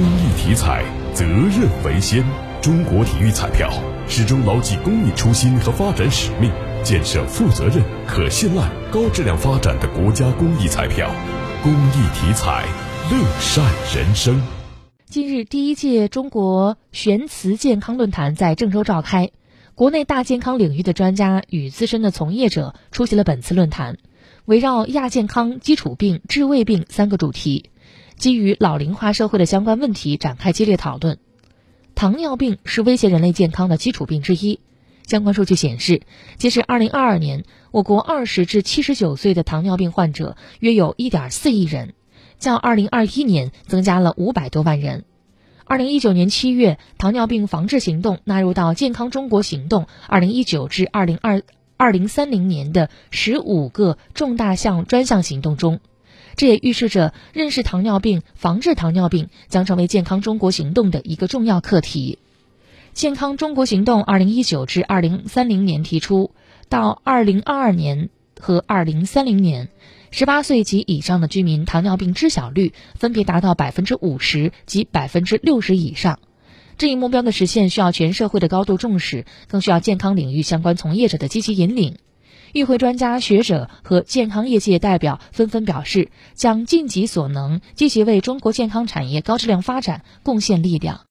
公益体彩，责任为先。中国体育彩票始终牢记公益初心和发展使命，建设负责任、可信赖、高质量发展的国家公益彩票。公益体彩，乐善人生。近日，第一届中国玄慈健康论坛在郑州召开，国内大健康领域的专家与资深的从业者出席了本次论坛，围绕亚健康、基础病、治未病三个主题，基于老龄化社会的相关问题展开激烈讨论。糖尿病是威胁人类健康的基础病之一。相关数据显示，截至2022年，我国20至79岁的糖尿病患者约有1.4亿人，较2021年增加了500多万人。2019年7月，糖尿病防治行动纳入到健康中国行动2019至2020 2030年的15个重大项专项行动中。这也预示着认识糖尿病、防治糖尿病将成为健康中国行动的一个重要课题。健康中国行动二零一九至二零三零年提出，到二零二二年和二零三零年，十八岁及以上的居民糖尿病知晓率分别达到百分之五十及百分之六十以上。这一目标的实现需要全社会的高度重视，更需要健康领域相关从业者的积极引领。与会专家学者和健康业界代表纷纷表示，将尽己所能，积极为中国健康产业高质量发展贡献力量。